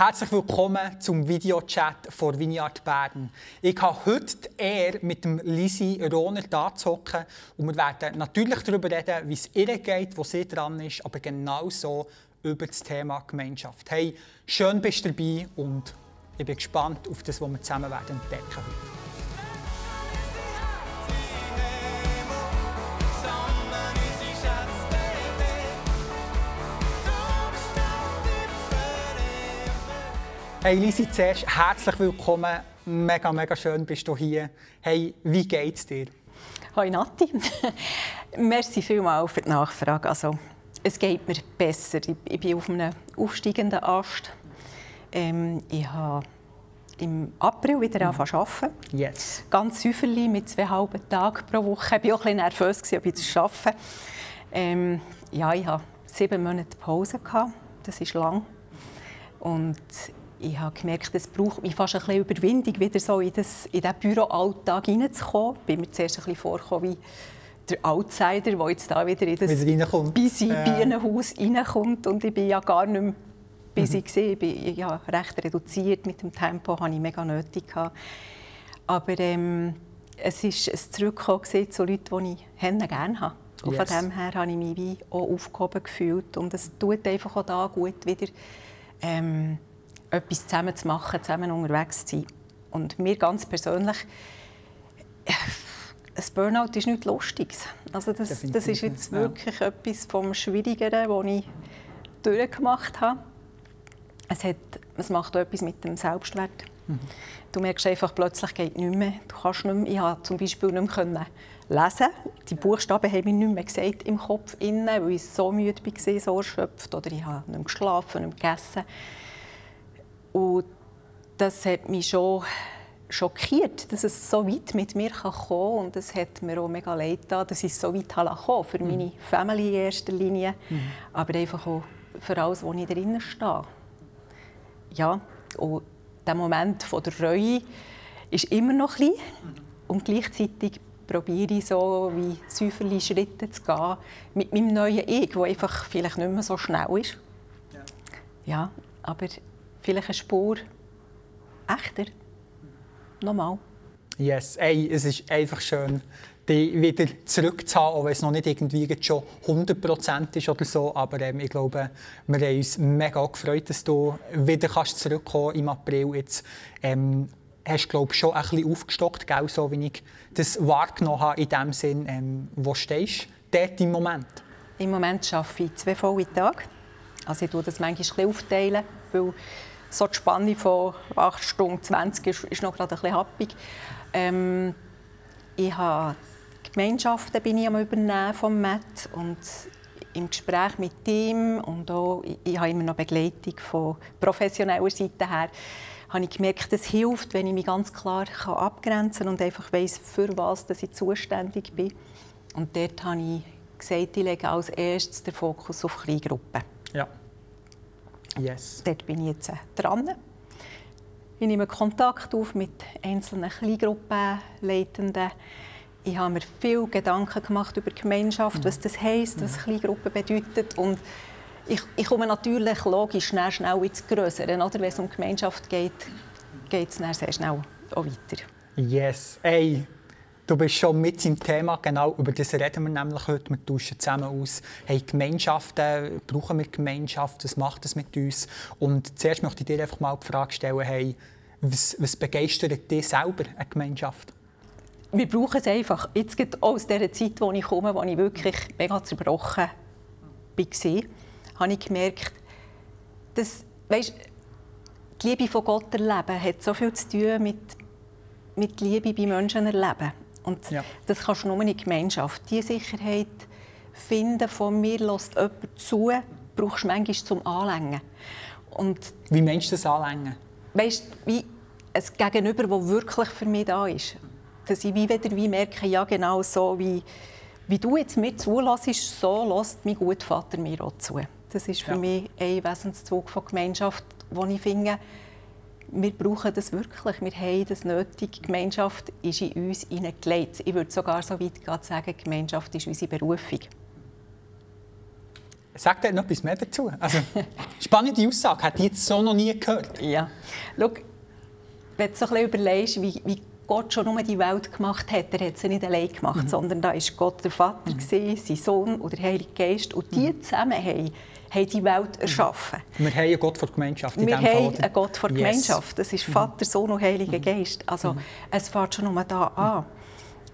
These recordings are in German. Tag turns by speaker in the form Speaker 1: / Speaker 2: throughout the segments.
Speaker 1: Herzlich willkommen zum Videochat von Vineyard Bern. Ich habe heute die Ehre, mit dem Lisi Rohner da zu hocken. Und wir werden natürlich darüber reden, wie es ihr geht, wo sie dran ist, aber genauso über das Thema Gemeinschaft. Hey, schön bist du dabei und ich bin gespannt auf das, was wir zusammen werden entdecken werden. Hey Lisi, zuerst herzlich willkommen. Mega, mega schön bist du hier. Hey, wie geht's dir?
Speaker 2: Hoi Nati. Merci vielmals für die Nachfrage. Also, es geht mir besser. Ich bin auf einem aufsteigenden Ast. Ähm, ich habe im April wieder mhm. angefangen zu arbeiten.
Speaker 1: Yes.
Speaker 2: Ganz säuferlich mit zwei halben Tagen pro Woche. Ich war auch ein bisschen nervös, ob ich das arbeite. Ähm, ja, ich hatte sieben Monate Pause. Das ist lang. Und ich habe gemerkt, es braucht mich fast ein bisschen Überwindung, wieder so in, das, in diesen Büroalltag hineinzukommen. Ich bin mir zuerst ein bisschen vorgekommen wie der Outsider, der jetzt da wieder in das busy ja. Bienenhaus reinkommt. Und ich bin ja gar nicht mehr busy. Mhm. Ich bin ja recht reduziert mit dem Tempo, das ich mega nötig hatte. Aber ähm, es ist ein Zurückkommen zu Leuten, die ich gerne habe. Und yes. von dem her habe ich mich wie auch aufgehoben gefühlt. Und es tut einfach auch da gut wieder... Ähm, etwas zusammen zu machen, zusammen unterwegs zu sein. Und mir ganz persönlich, ein Burnout ist nichts Lustiges. Also das, das ist jetzt wirklich ja. etwas vom Schwierigeren, das ich durchgemacht habe. Es, hat, es macht auch etwas mit dem Selbstwert. Mhm. Du merkst einfach, plötzlich geht nicht mehr. Du kannst nicht mehr. Ich konnte zum Beispiel nicht mehr lesen. Die Buchstaben haben mir nicht mehr gesagt im Kopf, innen, weil ich so müde war, so erschöpft. Oder ich habe nicht mehr geschlafen, nicht mehr gegessen. Und das hat mich schon schockiert, dass es so weit mit mir kommen kann. Und es hat mir auch mega leid getan, dass ich so weit kommen für meine mhm. Family in erster Linie, mhm. aber einfach auch für alles, wo ich drinnen stehe. Ja, und der Moment von der Reue ist immer noch klein und gleichzeitig probiere ich so wie säuferliche Schritte zu gehen mit meinem neuen Ich, das einfach vielleicht nicht mehr so schnell ist. Ja, ja aber vielleicht eine Spur echter. Nochmal.
Speaker 1: Yes, Ey, es ist einfach schön, dich wieder zurückzuhaben, auch wenn es noch nicht irgendwie schon 100% ist oder so. Aber ähm, ich glaube, wir haben uns mega gefreut, dass du wieder kannst zurückkommen im April. Jetzt ähm, hast du glaube schon ein bisschen aufgestockt, gell? so wie ich das wahrgenommen habe in dem Sinn. Ähm, wo stehst du dort im Moment?
Speaker 2: Im Moment arbeite ich zwei volle Tage. Also ich tue das manchmal ein bisschen aufteilen, weil so die Spanne von 8 Stunden 20 ist, ist noch gerade ein bisschen happig. Ähm, ich habe Gemeinschaften bin ich am übernehmen vom Matt und im Gespräch mit ihm und auch, ich, habe immer noch Begleitung von professioneller Seite her, habe ich gemerkt, es hilft, wenn ich mich ganz klar abgrenzen kann und einfach weiß, für was dass ich zuständig bin. Und dort habe ich gesagt, ich lege als erstes den Fokus auf Kleingruppen.
Speaker 1: Ja. Yes.
Speaker 2: Dort bin ich jetzt äh, dran. Ich nehme Kontakt auf mit einzelnen Kleingruppenleitenden. Ich habe mir viel Gedanken gemacht über die Gemeinschaft, was das heisst, was. Kleingruppe bedeutet. Und ich, ich komme natürlich logisch schnell, schnell ins Größere. Oder? Wenn es um Gemeinschaft geht, geht es sehr schnell auch weiter.
Speaker 1: Yes. Ey, Du bist schon mit im Thema, genau über das reden wir nämlich heute. Wir tauschen zusammen aus, hey, Gemeinschaften, brauchen wir Gemeinschaft, was macht das mit uns? Und zuerst möchte ich dir einfach mal die Frage stellen, hey, was, was begeistert dich selber, eine Gemeinschaft?
Speaker 2: Wir brauchen es einfach. Jetzt geht aus der Zeit, wo ich komme, wo ich wirklich mega zerbrochen war, habe ich gemerkt, dass weißt, die Liebe von Gott erleben hat so viel zu tun mit, mit Liebe bei Menschen erleben. Und ja. das kannst du nur in der Gemeinschaft. Diese Sicherheit finden von mir, lässt jemand zu, brauchst du manchmal zum Anlängen.
Speaker 1: Und wie meinst du das Anlängen?
Speaker 2: Weißt du, wie ein Gegenüber, das wirklich für mich da ist. Dass ich wie wieder wie merke, ja genau so, wie, wie du jetzt mir zulässt, so lässt mein guter Vater mir auch zu. Das ist für ja. mich ein Wesenszug von Gemeinschaft, wo ich finde, wir brauchen das wirklich. Wir haben das nötig. Die Gemeinschaft ist in uns hineingelegt. Ich würde sogar so weit sagen, die Gemeinschaft ist unsere Berufung.
Speaker 1: Sag dir noch etwas mehr dazu. Also, spannende Aussage, hätte ich jetzt so noch nie gehört.
Speaker 2: Ja. Schau, wenn du so ein bisschen überlegst, wie, wie Gott schon nur die Welt gemacht hat, er hat sie nicht allein gemacht, mhm. sondern da war Gott der Vater, mhm. gewesen, sein Sohn und der Heilige Geist. Und die mhm. zusammen haben, haben die Welt mhm. erschaffen.
Speaker 1: Wir haben einen Gott vor Gemeinschaft
Speaker 2: in Wir haben Fall, einen Gott vor yes. Gemeinschaft. Das ist mhm. Vater, Sohn und Heiliger mhm. Geist. Also es fängt schon nur da an.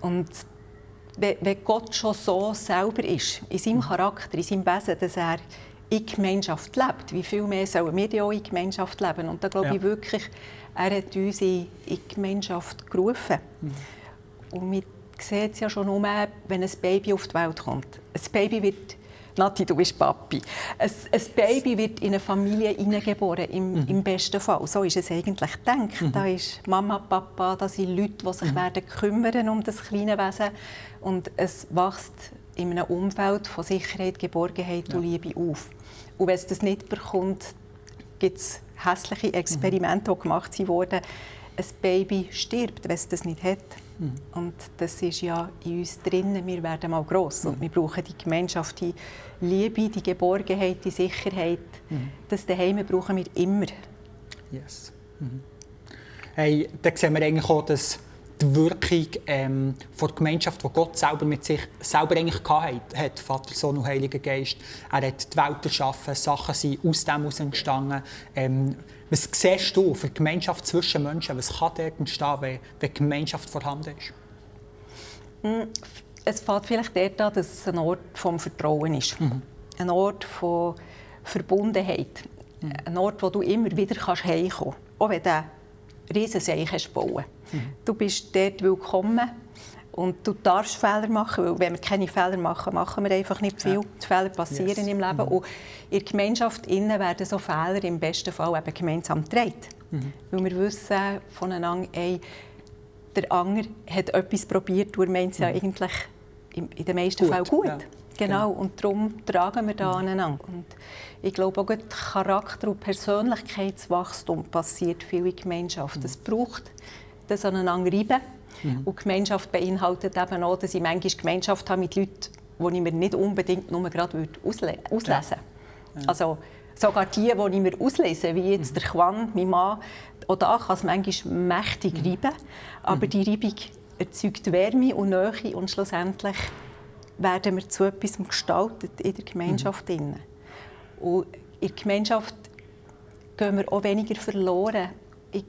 Speaker 2: Und wenn Gott schon so selber ist, in seinem Charakter, in seinem Wesen, dass er in Gemeinschaft lebt, wie viel mehr sollen wir auch in Gemeinschaft leben? Und da glaube ja. ich wirklich, er hat uns in die Gemeinschaft gerufen. Mhm. Und wir sehen es ja schon nur, wenn ein Baby auf die Welt kommt. Ein Baby wird Nati, du bist Papi. Ein, ein Baby wird in eine Familie hineingeboren, im, mhm. im, besten Fall. So ist es eigentlich gedacht. Mhm. Da ist Mama, Papa, da sind Leute, die sich mhm. werden kümmern um das kleine Wesen. Und es wächst in einem Umfeld von Sicherheit, Geborgenheit ja. und Liebe auf. Und wenn es das nicht bekommt, gibt es hässliche Experimente, die gemacht wurden. Ein Baby stirbt, wenn es das nicht hat. Mhm. Und das ist ja in uns drinnen. Wir werden mal gross mhm. und wir brauchen die Gemeinschaft, die Liebe, die Geborgenheit, die Sicherheit. Mhm. Das daheim brauchen wir immer.
Speaker 1: Yes. Mhm. Hey, da sehen wir eigentlich auch, dass die Wirkung ähm, von der Gemeinschaft, die Gott selber mit sich selber eigentlich hatte, hat, Vater, Sohn und Heiliger Geist. Er hat die Welt erschaffen, Sachen sind aus dem heraus entstanden. Ähm, was siehst du für die Gemeinschaft zwischen Menschen? Was kann dort entstehen, wenn, wenn Gemeinschaft vorhanden ist?
Speaker 2: Hm, es fängt vielleicht dort an, dass es ein Ort des Vertrauen ist. Mhm. Ein Ort von Verbundenheit. Mhm. Ein Ort, wo du immer wieder kannst heimkommen kannst. Auch wenn du riesen hast bauen. Mhm. Du bist dort willkommen und du darfst Fehler machen, weil wenn wir keine Fehler machen, machen wir einfach nicht viel. Ja. Die Fehler passieren yes. im Leben mhm. und in der Gemeinschaft innen werden so Fehler im besten Fall eben gemeinsam getragen. Mhm. Weil wir wissen voneinander, ey, der andere hat etwas probiert, und er meint es ja mhm. eigentlich in den meisten Fällen gut. Ja. Genau, und darum tragen wir da mhm. aneinander. Und ich glaube auch, Charakter- und Persönlichkeitswachstum passiert viel in Gemeinschaft. Es braucht das aneinander reiben. Mhm. Und Gemeinschaft beinhaltet eben auch, dass ich manchmal Gemeinschaft habe mit Leuten, die ich mir nicht unbedingt nur gerade auslesen würde. Ja. Ja. Also sogar die, die ich mir auslese, wie jetzt mhm. der Quan, mein Mann, auch da kann es manchmal mächtig mhm. reiben. Aber mhm. die Reibung erzeugt Wärme und Nähe und schlussendlich werden wir zu etwas gestaltet in der Gemeinschaft. Mhm. Und in der Gemeinschaft gehen wir auch weniger verloren. Ich,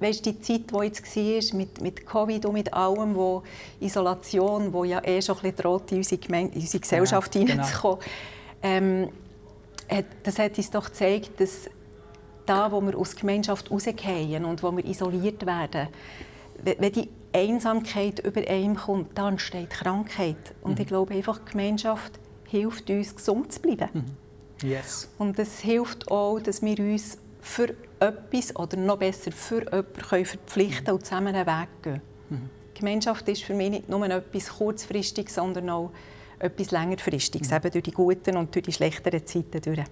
Speaker 2: weißt, die Zeit, die jetzt war, mit, mit Covid und mit allem, wo Isolation, wo ja eh schon ein bisschen droht, in unsere, Geme in unsere Gesellschaft ja, hineinzukommen, genau. ähm, das hat uns doch gezeigt, dass da, wo wir aus der Gemeinschaft rausgehen und wo wir isoliert werden, wenn die Einsamkeit über einem kommt, dann entsteht Krankheit. Und mhm. ich glaube einfach, die Gemeinschaft hilft uns, gesund zu bleiben.
Speaker 1: Mhm. Yes.
Speaker 2: Und es hilft auch, dass wir uns für etwas oder noch besser für jemanden verpflichten mhm. und zusammen einen Weg gehen. Mhm. Gemeinschaft ist für mich nicht nur etwas kurzfristiges, sondern auch etwas längerfristiges, mhm. eben durch die guten und durch die schlechteren Zeiten durch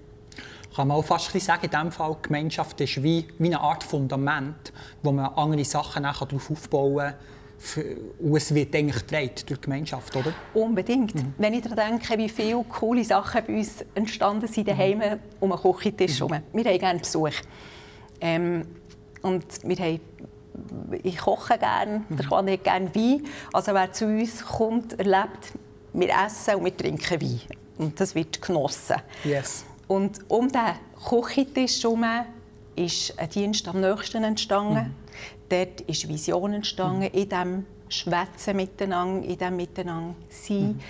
Speaker 1: kann man auch fast sagen, in diesem Fall, die Gemeinschaft ist wie, wie eine Art Fundament, wo man andere Sachen darauf aufbauen kann. Und es wird eigentlich getragen durch die Gemeinschaft, oder?
Speaker 2: Unbedingt. Mhm. Wenn ich daran denke, wie viele coole Sachen bei uns entstanden sind daheim mhm. um einen Küchentisch herum. Mhm. Wir haben gerne Besuch. Ähm, und wir haben ich koche gerne, mhm. der kann nicht gerne Wein. Also wer zu uns kommt, erlebt, wir essen und wir trinken Wein. Und das wird genossen.
Speaker 1: Yes.
Speaker 2: Und um den Küchentisch herum ist ein Dienst am nächsten entstanden. Mhm. Dort ist Vision entstanden, mhm. in diesem Schwätzen miteinander, in diesem Miteinander sein. Mhm.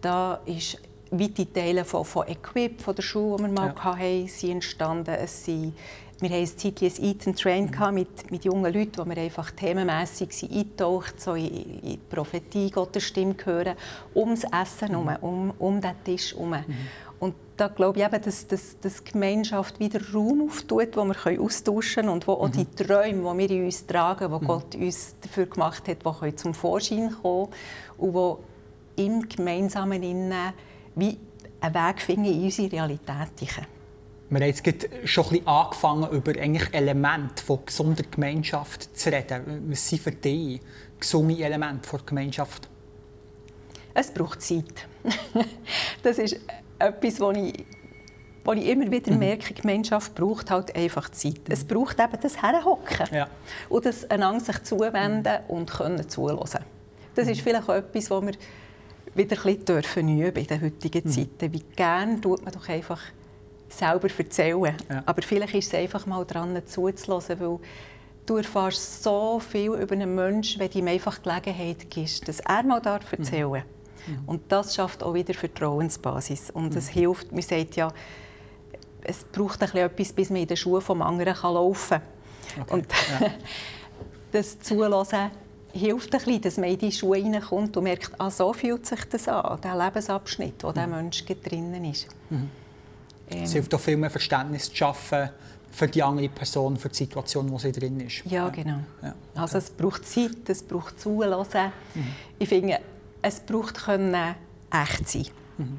Speaker 2: Da ist weite Teile von, von Equip, von der Schule, die wir mal ja. hatten, sind entstanden. Es sind, wir hatten ein Zeitchen ein Eat and Train mhm. mit, mit jungen Leuten, wo wir einfach themenmässig eingetaucht so in, in die Prophetie, Gottes Stimme hören, ums Essen herum, mhm. um, um den Tisch herum. Mhm. Und da glaube ich eben, dass, dass, dass die Gemeinschaft wieder Raum auftut, wo wir austauschen können und wo auch mhm. die Träume, die wir in uns tragen, die mhm. Gott uns dafür gemacht hat, die können zum Vorschein kommen und wo im Gemeinsamen innen wie einen Weg finden in unsere Realität.
Speaker 1: Wir haben jetzt schon ein bisschen angefangen, über eigentlich Elemente von gesunder Gemeinschaft zu reden. Was sind für dich gesunde Elemente der Gemeinschaft?
Speaker 2: Es braucht Zeit. das ist etwas, was ich wo ich immer wieder mhm. merke, die Gemeinschaft braucht halt einfach Zeit. Mhm. Es braucht eben das Herhocken ja. und das einander sich zuwenden und können zuhören. Das ist mhm. vielleicht auch etwas, was wir wieder ein bisschen dürfen üben in den heutigen mhm. Zeiten. Wie gerne tut man doch einfach selber erzählen. Ja. Aber vielleicht ist es einfach mal dran zuzulassen, weil du erfährst so viel über einen Menschen, wenn du ihm einfach Gelegenheit gibst, dass er mal erzählen darf. Mhm. Und das schafft auch wieder Vertrauensbasis. Und es mhm. hilft, man sagt ja, es braucht ein etwas, bis man in den Schuhen des anderen laufen kann. Okay. Und ja. das Zulassen hilft ein bisschen, dass man in die Schuhe hineinkommt und merkt, ah, so fühlt sich das an, der Lebensabschnitt, wo mhm. dieser Mensch drinnen ist.
Speaker 1: Mhm. Ähm, es hilft auch viel mehr Verständnis zu schaffen für die andere Person, für die Situation, in der sie drin ist.
Speaker 2: Ja, genau. Ja, okay. Also es braucht Zeit, es braucht Zulassen. Mhm. Ich finde, es braucht können echt sein. Mhm.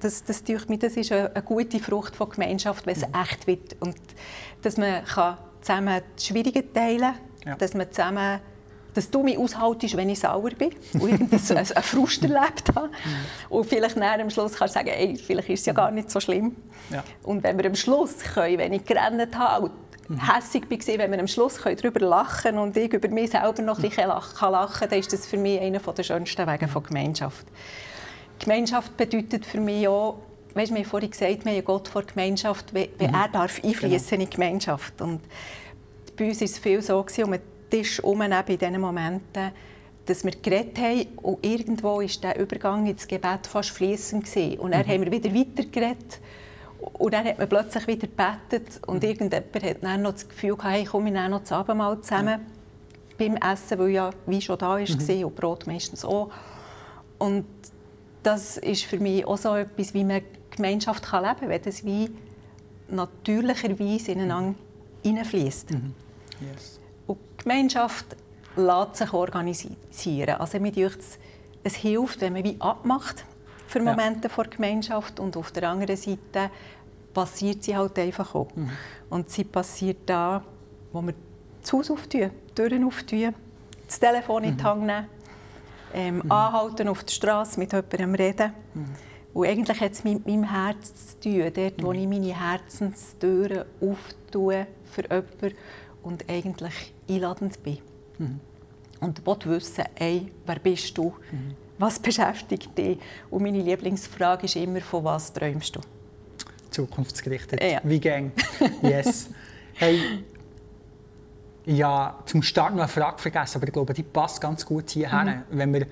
Speaker 2: Das, das, mich, das ist eine, gute Frucht von Gemeinschaft, wenn es mhm. echt wird. Und dass man kann zusammen die Schwierigen teilen kann, ja. dass man zusammen dass du mich aushaltest, wenn ich sauer bin und irgendeinen Frust erlebt habe. Mhm. Und vielleicht am Schluss kannst du sagen, ey, vielleicht ist es ja gar nicht so schlimm. Ja. Und wenn wir am Schluss können, wenn ich gerannt habe. Hässig war, wenn wir am Schluss darüber lachen und ich über mich selber noch ein bisschen lachen kann, dann ist das für mich einer der schönsten Wege von Gemeinschaft. Gemeinschaft bedeutet für mich auch, weißt, wir haben vorhin gesagt, wir haben Gott vor Gemeinschaft, wie, mhm. er darf einfließen genau. in die Gemeinschaft. Und bei uns war es viel so, gewesen, um den Tisch herum in diesen Momenten, dass wir geredet haben und irgendwo war der Übergang ins Gebet fast fließend Und dann mhm. haben wir wieder weiter geredet und dann hat man plötzlich wieder gebetet und mhm. irgendjemand hat dann noch das Gefühl gehabt, hey, komm, wir noch das Abendmahl zusammen mhm. beim Essen, weil ja wie schon da war mhm. und Brot meistens auch. Und das ist für mich auch so etwas, wie man Gemeinschaft kann leben kann, wenn das wie natürlicherweise ineinander hineinfließt. Mhm. Yes. Und die Gemeinschaft lässt sich organisieren. Also mir es, es hilft, wenn man wie abmacht für Momente ja. vor Gemeinschaft und auf der anderen Seite passiert sie halt einfach auch. Mhm. Und sie passiert da, wo wir das Haus auftun, die Türen auftun, das Telefon in die mhm. Hand nehmen, ähm, mhm. anhalten auf der Straße mit jemandem reden. Mhm. Und eigentlich hat es mit meinem Herz zu tun, dort, wo mhm. ich meine Herzenstüren auftue für jemanden und eigentlich einladend bin. Mhm. Und will wissen, ey, wer bist du? Was beschäftigt dich? Und meine Lieblingsfrage ist immer, von was träumst du?
Speaker 1: Zukunftsgerichtet. Ja. Wie gang? Yes. hey, ja, zum Start noch eine Frage vergessen, aber ich glaube, die passt ganz gut hierher. Mhm. Wenn wir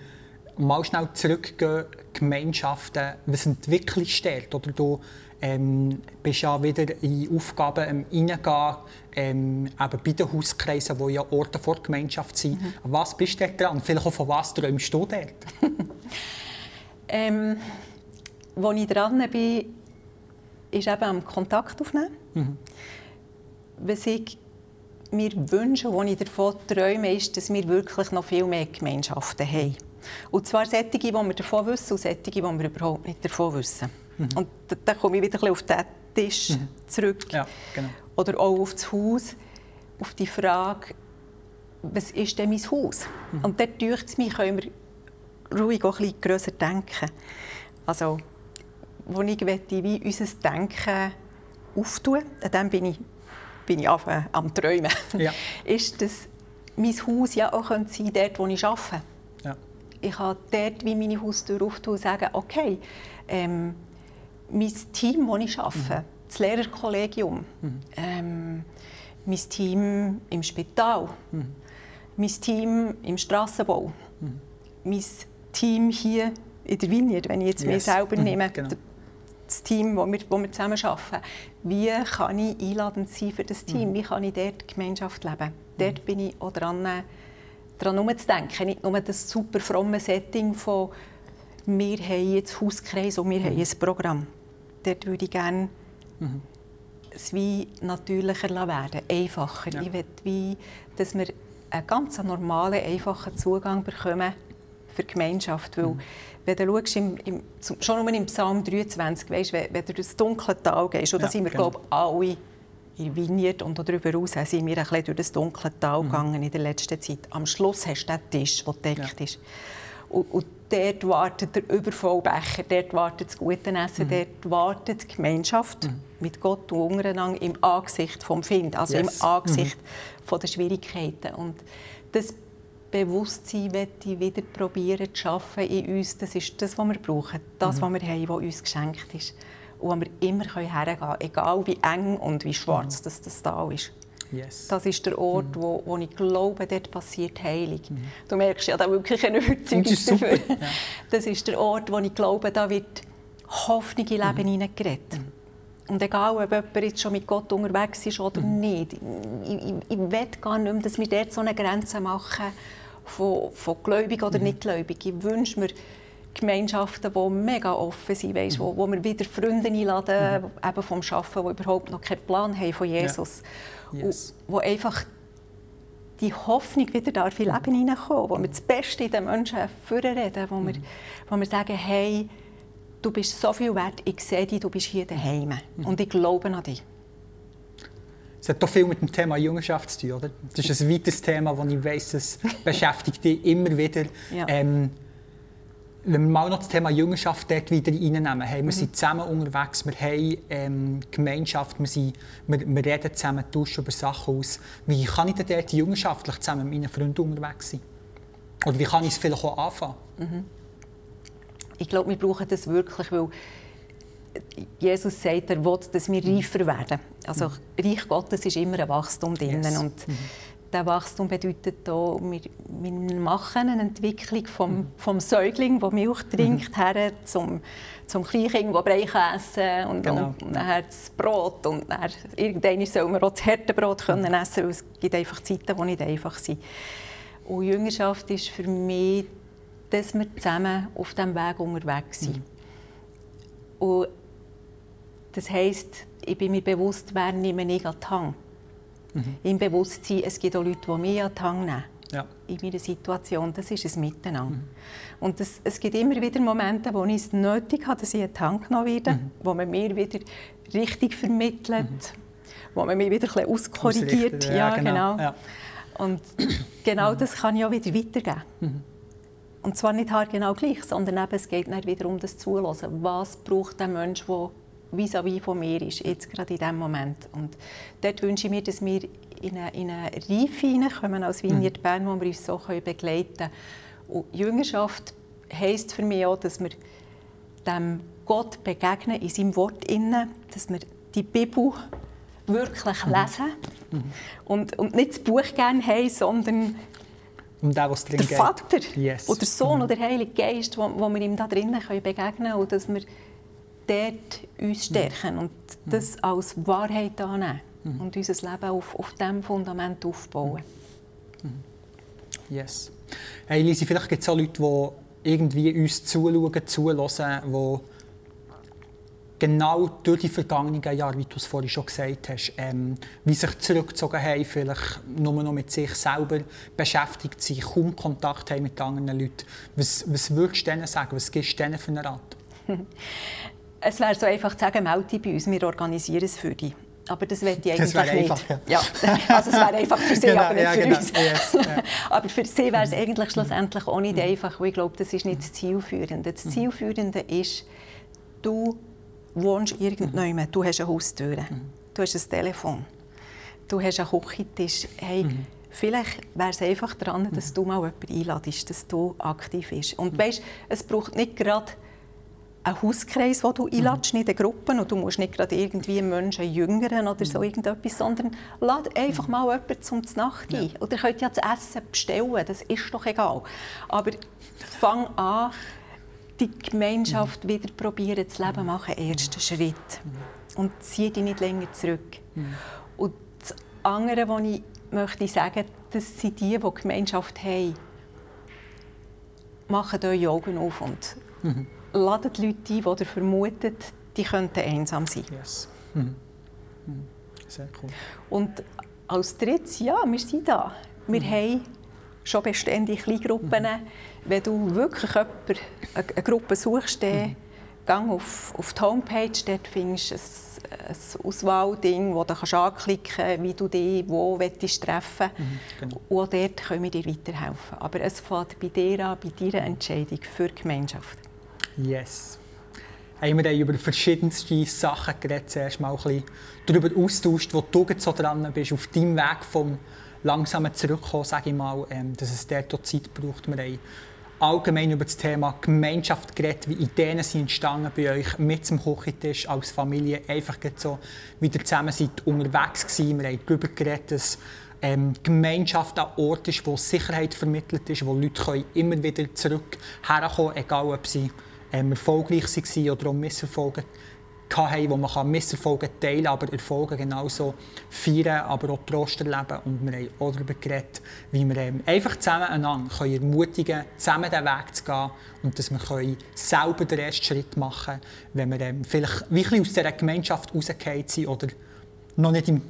Speaker 1: mal schnell zurückgehen, Gemeinschaften, was entwickelt dort? Oder du ähm, bist ja wieder in Aufgaben ähm, reingehen, ähm, eben bei den Hauskreisen, die ja Orte vor der Gemeinschaft sind. Mhm. Was bist du dran? Vielleicht auch von was träumst du dort?
Speaker 2: ähm, wo ich dran bin, ist eben am Kontakt aufnehmen. Mhm. Was ich mir wünsche, was ich davon träume, ist, dass wir wirklich noch viel mehr Gemeinschaften haben. Und zwar solche, die wir davon wissen und solche, die wir überhaupt nicht davon wissen. Mhm. Und da, da, komme ich wieder auf den Tisch mhm. zurück. Ja, genau. Oder auch auf das Haus, auf die Frage, was ist denn mein Haus? Mhm. Und dort durch es mich, können wir ruhig auch ein bisschen grösser denken. Also, wo ich möchte, wie unser Denken auftun, dann bin ich, bin ich am Träumen, ja. ist, dass mein Haus ja auch sein könnte, dort, wo ich arbeite. Ich kann dort wie meine Haustür auftun und sagen, okay, ähm, mein Team, das ich arbeite, mhm. das Lehrerkollegium, mhm. ähm, mein Team im Spital, mhm. mein Team im Strassenbau, mhm. mein Team hier in der Vineyard, wenn ich jetzt yes. mich selber mhm. nehme, genau. das Team, wo wir, wo wir zusammen arbeiten. Wie kann ich einladend sein für das Team? Mhm. Wie kann ich dort Gemeinschaft leben? Dort bin ich auch dran, daran umzudenken. Nicht nur das super fromme Setting von wir haben jetzt Hauskreis und wir haben ein Programm dort würde ich gerne mhm. es wie natürlicher werden, einfacher. Ja. Ich will, wie, dass wir einen ganz normalen, einfachen Zugang bekommen für die Gemeinschaft. Weil, mhm. wenn du schaust, im, im, schon nur im Psalm 23, weißt, wenn, wenn du das dunkle Tal gehst, und da ja, sind wir, genau. glaube alle in Vineyard und darüber hinaus sind wir ein bisschen durch das dunkle Tal mhm. gegangen in der letzten Zeit. Am Schluss hast du den Tisch, der gedeckt ja. ist. Und, und dort wartet der Übervollbecher, dort wartet das gute Essen, mhm. dort wartet die Gemeinschaft mhm. mit Gott und untereinander im Angesicht vom Find, also yes. im Angesicht mhm. von der Schwierigkeiten. Und das Bewusstsein ich wieder probieren zu schaffen in uns, das ist das, was wir brauchen, das, mhm. was wir haben, was uns geschenkt ist. Und wo wir immer hergehen können, egal wie eng und wie schwarz mhm. das, das da ist. Yes. Das ist der Ort, mhm. wo, wo ich glaube, dort passiert Heilung. Mhm. Du merkst ja da wirklich eine Überzeugung das dafür. Ja. Das ist der Ort, wo ich glaube, da wird Hoffnung in Leben mhm. hineingeredet. Mhm. Und egal, ob jemand jetzt schon mit Gott unterwegs ist oder mhm. nicht, ich, ich, ich will gar nicht mehr, dass wir dort so eine Grenze machen von, von gläubig oder mhm. nicht gläubig. Ich wünsche mir Gemeinschaften, die mega offen sind, weißt, mhm. wo, wo wir wieder Freunde einladen, mhm. eben vom Arbeiten, die überhaupt noch keinen Plan haben von Jesus. Ja. Yes. Wo einfach die Hoffnung wieder darf in Leben hineinkommen, wo wir das Beste in den Menschen vorreden, wo, wir, mhm. wo wir sagen, hey, du bist so viel wert, ich sehe dich, du bist hier daheim mhm. und ich glaube an dich.
Speaker 1: Es hat doch viel mit dem Thema Jüngerschaft zu tun, oder? Das ist ein weiteres Thema, das ich weiss, das beschäftigt dich immer wieder. Ja. Ähm, wenn wir mal noch das Thema Jüngerschaft dort wieder reinnehmen, hey, wir mhm. sind zusammen unterwegs, wir haben ähm, Gemeinschaft, wir, sind, wir, wir reden zusammen, tauschen über Sachen aus. Wie kann ich denn dort jüngerschaftlich zusammen mit meinen Freunden unterwegs sein? Oder wie kann ich es vielleicht auch anfangen? Mhm.
Speaker 2: Ich glaube, wir brauchen das wirklich, weil Jesus sagt, er will, dass wir reifer werden. Also mhm. Reich Gottes ist immer ein Wachstum drinnen. Yes. Und mhm. Der Wachstum bedeutet auch, wir, wir machen eine Entwicklung vom, mhm. vom Säugling, der Milch trinkt, mhm. her zum, zum Kleinkind, der Brei essen und, genau. und, dann das Brot. Und dann, irgendwann soll man auch das Härtebrot können essen weil es gibt einfach Zeiten, die nicht einfach sind. Und Jüngerschaft ist für mich, dass wir zusammen auf diesem Weg unterwegs sind. Mhm. Und das heisst, ich bin mir bewusst, wer nehme ich an den Hang. Mhm. Im Bewusstsein, es gibt auch Leute, die mich an den Hang nehmen. Ja. In meiner Situation, das ist ein Miteinander. Mhm. Und das, es gibt immer wieder Momente, wo ich es nötig habe, dass ich an den Hang genommen werde, mhm. wo man mir wieder richtig vermittelt, mhm. wo man mich wieder ein bisschen auskorrigiert. Ja, ja, genau. genau. Ja. Und genau das kann ich auch wieder weitergeben. Mhm. Und zwar nicht genau gleich, sondern eben, es geht nicht wieder um das Zulassen. Was braucht der Mensch, der vis-à-vis von mir ist, jetzt gerade in diesem Moment. Und dort wünsche ich mir, dass wir in eine, in eine Reife hineinkommen als Vineyard mhm. Bern, wo wir uns so begleiten können. Und Jüngerschaft heisst für mich auch, dass wir dem Gott begegnen in seinem Wort, innen, dass wir die Bibel wirklich mhm. lesen mhm. und, und nicht das Buch gerne haben, sondern
Speaker 1: um den, was
Speaker 2: drin der geht. Vater yes. oder der Sohn mhm. oder der Heilige Geist, wo, wo wir ihm da drinnen begegnen können und dass wir dort uns stärken und das als Wahrheit annehmen mhm. und unser Leben auf, auf diesem Fundament aufbauen.
Speaker 1: Mhm. Yes. Hey Lisi, vielleicht gibt es auch Leute, die irgendwie uns zuschauen, zulassen, die genau durch die vergangenen Jahre, wie du es vorhin schon gesagt hast, ähm, wie sich zurückgezogen haben, vielleicht nur noch mit sich selber beschäftigt sind, kaum Kontakt haben mit anderen Leuten. Was, was würdest du denen sagen? Was gibst du denen für einen Rat?
Speaker 2: Es wäre so einfach zu sagen, melde dich bei uns, wir organisieren es für dich. Aber das will ich eigentlich das nicht. Einfach, ja. ja. Also es wäre einfach für sie, genau, aber nicht ja, für genau. uns. Yes, yeah. aber für sie wäre es eigentlich schlussendlich auch nicht mhm. einfach, weil ich glaube, das ist nicht das Zielführende. Das mhm. Zielführende ist, du wohnst irgendwann, du hast eine Haustür, mhm. du hast ein Telefon, du hast einen Küchentisch. Hey, mhm. Vielleicht wäre es einfach daran, dass du mal jemanden einladest, dass du aktiv bist. Und weißt, es braucht nicht gerade einen Hauskreis, den du einladest, mhm. nicht eine Gruppe. Und du musst nicht gerade irgendwie einen Menschen jüngeren oder so mhm. irgendetwas, sondern lad einfach mal jemanden zum Nacht ein. Oder ihr könnt ja das Essen bestellen, das ist doch egal. Aber fang an, die Gemeinschaft mhm. wieder probieren zu leben, machen ersten Schritt. Mhm. Und zieh dich nicht länger zurück. Mhm. Und das andere, was ich möchte sagen, das sind die, die Gemeinschaft haben. Macht eure Augen auf und mhm ladet Leute ein, die vermuten, die könnten einsam sein.
Speaker 1: Yes. Mhm. Mhm. Sehr cool.
Speaker 2: Und als drittes, ja, wir sind da. Wir mhm. haben schon bestehende Kleingruppen. Mhm. Wenn du wirklich jemanden, eine Gruppe suchst, dann gang auf, auf die Homepage, dort findest du ein, ein Auswahlding, wo du kannst anklicken kannst, wie du dich wo treffen treffen mhm, genau. Und dort können wir dir weiterhelfen. Aber es fängt bei dir an, bei deiner Entscheidung für die Gemeinschaft.
Speaker 1: Yes. Haben wir über verschiedenste Sachen geredet, zuerst mal ein bisschen darüber austauscht, wo du so dran bist, auf deinem Weg vom langsamen Zurückkommen, sage ich mal, ähm, dass es dort Zeit braucht. Wir haben allgemein über das Thema Gemeinschaft geredet, wie Ideen sind entstanden bei euch mit dem Küchentisch als Familie, einfach so wieder zusammen seid unterwegs gewesen. Wir haben darüber geredet, dass ähm, Gemeinschaft ein Ort ist, wo Sicherheit vermittelt ist, wo Leute immer wieder zurück herkommen egal ob sie ähm, erfolgreich waren oder auch Misserfolge hatten, wo man Misserfolge teilen kann, aber Erfolge genauso feiern, aber auch Trost erleben. Und wir haben auch darüber geredet, wie wir ähm, einfach zusammen einander können ermutigen zusammen den Weg zu gehen und dass wir können selber den ersten Schritt machen können, wenn wir ähm, vielleicht wirklich aus dieser Gemeinschaft rausgefallen sind oder noch nicht im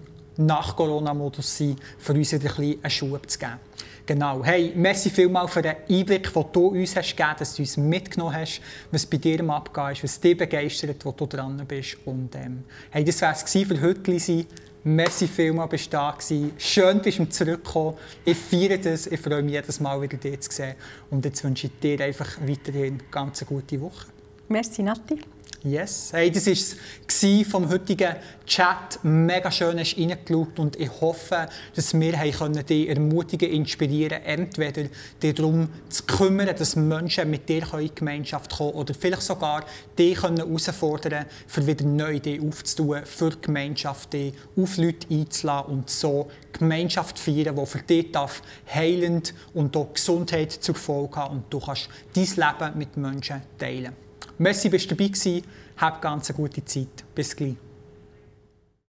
Speaker 1: Nach-Corona-Modus sind, für uns wieder ein bisschen einen Schub zu geben. Genau. Hey, merci vielmals für den Einblick, den du uns hast gegeben hast, dass du uns mitgenommen hast, was bei dir am Abgehen ist, was dich begeistert, wo du dran bist. Und ähm, hey, das war es für heute. Merci vielmals, bist du da gewesen. Schön, bist du zurückgekommen. Ich feiere das. Ich freue mich jedes Mal wieder dich zu sehen. Und jetzt wünsche ich dir einfach weiterhin eine ganz gute Woche.
Speaker 2: Merci, Nati.
Speaker 1: Yes. Hey, das war es vom heutigen Chat. Mega schön hast du reingeschaut und ich hoffe, dass wir können dich ermutigen, inspirieren, entweder dich darum zu kümmern, dass Menschen mit dir in die Gemeinschaft kommen oder vielleicht sogar dich herausfordern können, für wieder neu dich aufzutun, für die Gemeinschaft dich auf Leute einzuladen und so Gemeinschaft feiern, die für dich darf heilend und auch Gesundheit zur Folge haben und du kannst dein Leben mit Menschen teilen. Merci, bist dabei gewesen. Hab ganz eine gute Zeit. Bis gleich.